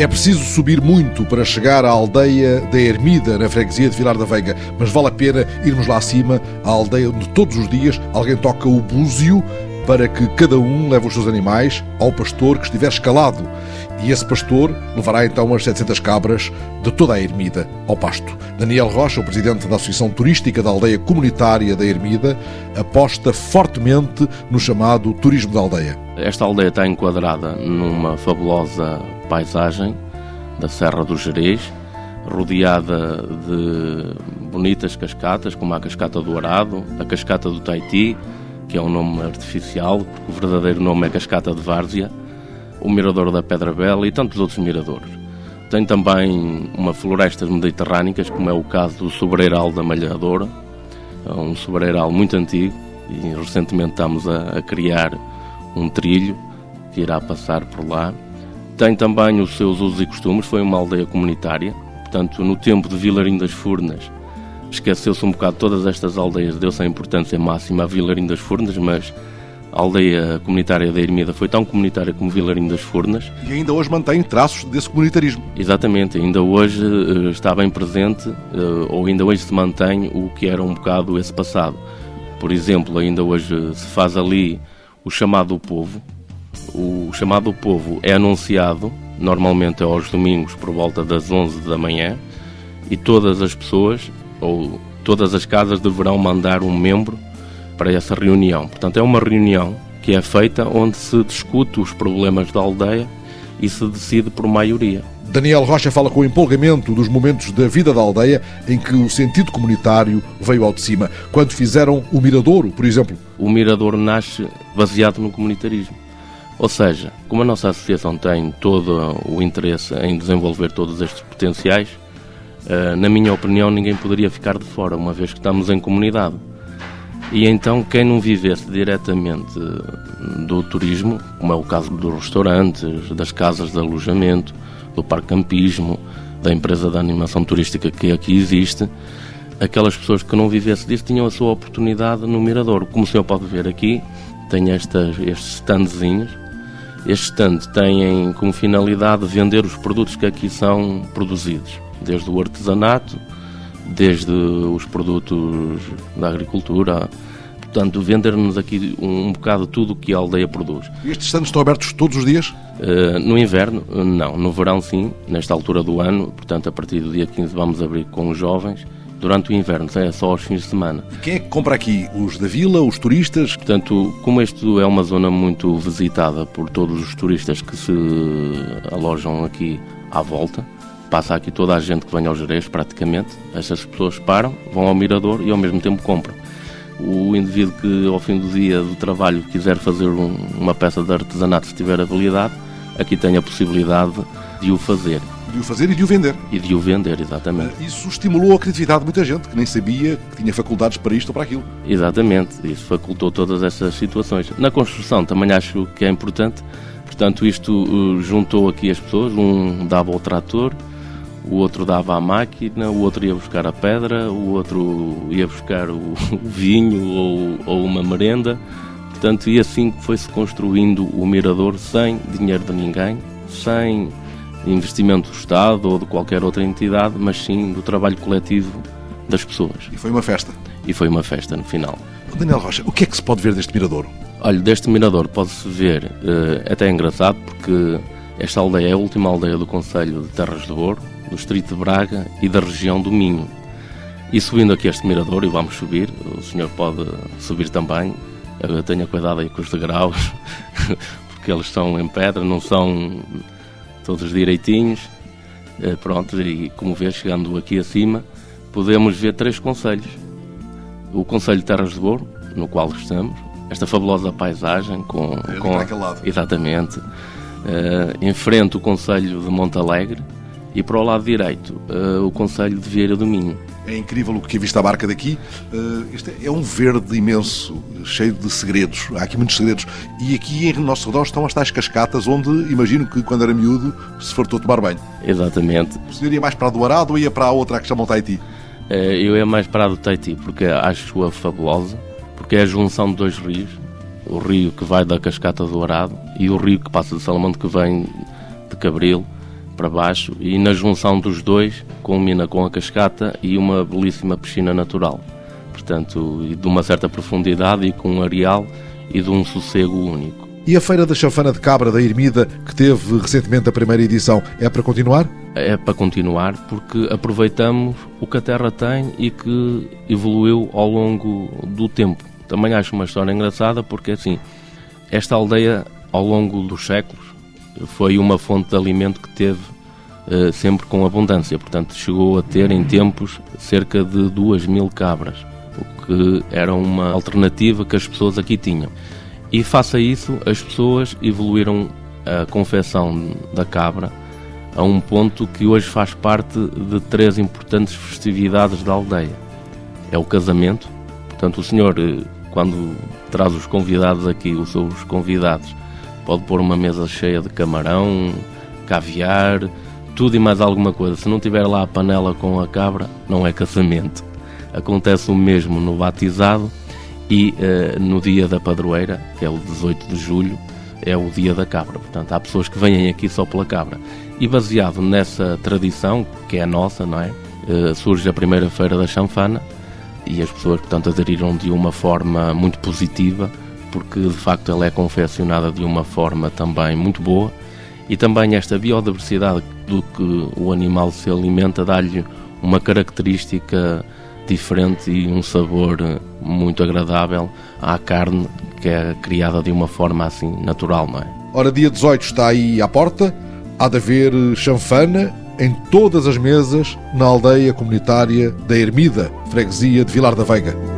É preciso subir muito para chegar à aldeia da Ermida, na freguesia de Vilar da Veiga, mas vale a pena irmos lá acima, à aldeia onde todos os dias alguém toca o búzio para que cada um leve os seus animais ao pastor que estiver escalado. E esse pastor levará então umas 700 cabras de toda a Ermida ao pasto. Daniel Rocha, o presidente da Associação Turística da Aldeia Comunitária da Ermida, aposta fortemente no chamado turismo da aldeia. Esta aldeia está enquadrada numa fabulosa paisagem da Serra do Jerez, rodeada de bonitas cascatas, como a Cascata do Arado, a Cascata do Taiti, que é um nome artificial, porque o verdadeiro nome é Cascata de Várzea, o Mirador da Pedra Bela e tantos outros miradores. Tem também uma florestas mediterrânicas, como é o caso do Sobreiral da Malhadora, é um sobreiral muito antigo e recentemente estamos a, a criar um trilho que irá passar por lá. Tem também os seus usos e costumes, foi uma aldeia comunitária, portanto, no tempo de Vilarim das Furnas, esqueceu-se um bocado todas estas aldeias, deu-se a importância máxima a Vilarim das Furnas, mas a aldeia comunitária da Ermida foi tão comunitária como Vilarim das Furnas. E ainda hoje mantém traços desse comunitarismo. Exatamente, ainda hoje uh, está bem presente, uh, ou ainda hoje se mantém o que era um bocado esse passado. Por exemplo, ainda hoje se faz ali o chamado povo, o chamado povo é anunciado normalmente aos domingos por volta das 11 da manhã e todas as pessoas ou todas as casas deverão mandar um membro para essa reunião. Portanto, é uma reunião que é feita onde se discute os problemas da aldeia e se decide por maioria. Daniel Rocha fala com empolgamento dos momentos da vida da aldeia em que o sentido comunitário veio ao de cima. Quando fizeram o Miradouro, por exemplo. O Miradouro nasce baseado no comunitarismo. Ou seja, como a nossa associação tem todo o interesse em desenvolver todos estes potenciais, eh, na minha opinião, ninguém poderia ficar de fora, uma vez que estamos em comunidade. E então, quem não vivesse diretamente do turismo, como é o caso dos restaurantes, das casas de alojamento, do parque campismo, da empresa de animação turística que aqui existe, aquelas pessoas que não vivessem disso tinham a sua oportunidade no Mirador. Como o senhor pode ver aqui, tem estas, estes standzinhos estes stands têm como finalidade vender os produtos que aqui são produzidos, desde o artesanato, desde os produtos da agricultura, portanto, vender-nos aqui um, um bocado tudo o que a aldeia produz. E estes stands estão abertos todos os dias? Uh, no inverno, não. No verão, sim, nesta altura do ano, portanto, a partir do dia 15 vamos abrir com os jovens durante o inverno, é só aos fins de semana. E quem é que compra aqui? Os da vila, os turistas? Portanto, como isto é uma zona muito visitada por todos os turistas que se alojam aqui à volta, passa aqui toda a gente que vem aos Jerez praticamente, essas pessoas param, vão ao mirador e ao mesmo tempo compram. O indivíduo que ao fim do dia do trabalho quiser fazer um, uma peça de artesanato se tiver habilidade, aqui tem a possibilidade de o fazer. De o fazer e de o vender. E de o vender, exatamente. Ah, isso estimulou a criatividade de muita gente que nem sabia que tinha faculdades para isto ou para aquilo. Exatamente, isso facultou todas essas situações. Na construção também acho que é importante, portanto, isto uh, juntou aqui as pessoas, um dava ao trator, o outro dava a máquina, o outro ia buscar a pedra, o outro ia buscar o, vinho ou, ou uma merenda. Portanto, e assim foi-se construindo o mirador sem dinheiro de ninguém, sem investimento do Estado ou de qualquer outra entidade, mas sim do trabalho coletivo das pessoas. E foi uma festa. E foi uma festa no final. Daniel Rocha, o que é que se pode ver deste mirador? Olha, deste mirador pode-se ver, uh, até é engraçado, porque esta aldeia é a última aldeia do Conselho de Terras de Ouro, do Distrito de Braga e da região do Minho. E subindo aqui este mirador, e vamos subir, o senhor pode subir também, tenha cuidado aí com os degraus, porque eles são em pedra, não são todos direitinhos. Eh, pronto, e como vê, chegando aqui acima, podemos ver três conselhos. O Conselho de Terras de Ouro, no qual estamos, esta fabulosa paisagem com... É com lado. Exatamente. Uh, em frente o Conselho de Monte Alegre e para o lado direito uh, o Conselho de Vieira do Minho. É incrível o que é visto a barca daqui. Uh, este é um verde imenso, cheio de segredos. Há aqui muitos segredos. E aqui em nosso redor estão as tais cascatas onde imagino que quando era miúdo se fartou tomar banho. Exatamente. O senhor ia mais para a do Arado ou ia para a outra que chamam Taiti? Uh, eu ia mais para a do Taiti porque acho-a fabulosa, porque é a junção de dois rios. O rio que vai da cascata do Arado e o rio que passa de Salamonte que vem de Cabril para baixo e na junção dos dois culmina com a cascata e uma belíssima piscina natural. Portanto, de uma certa profundidade e com um areal e de um sossego único. E a Feira da Chanfana de Cabra da Ermida, que teve recentemente a primeira edição, é para continuar? É para continuar porque aproveitamos o que a terra tem e que evoluiu ao longo do tempo. Também acho uma história engraçada porque assim, esta aldeia ao longo dos séculos foi uma fonte de alimento que teve uh, sempre com abundância. Portanto, chegou a ter em tempos cerca de duas mil cabras, o que era uma alternativa que as pessoas aqui tinham. E face a isso, as pessoas evoluíram a confecção da cabra a um ponto que hoje faz parte de três importantes festividades da aldeia. É o casamento, portanto, o senhor, eh, quando traz os convidados aqui, os seus convidados, pode pôr uma mesa cheia de camarão, caviar, tudo e mais alguma coisa. Se não tiver lá a panela com a cabra, não é casamento. Acontece o mesmo no batizado e uh, no dia da padroeira, que é o 18 de julho, é o dia da cabra. Portanto, há pessoas que vêm aqui só pela cabra. E baseado nessa tradição, que é a nossa, não é? Uh, surge a primeira feira da chanfana e as pessoas, portanto, aderiram de uma forma muito positiva, porque de facto ela é confeccionada de uma forma também muito boa e também esta biodiversidade do que o animal se alimenta dá-lhe uma característica diferente e um sabor muito agradável à carne que é criada de uma forma assim natural, não é? Ora, dia 18 está aí à porta, há de haver chanfana em todas as mesas na aldeia comunitária da Ermida, freguesia de Vilar da Veiga.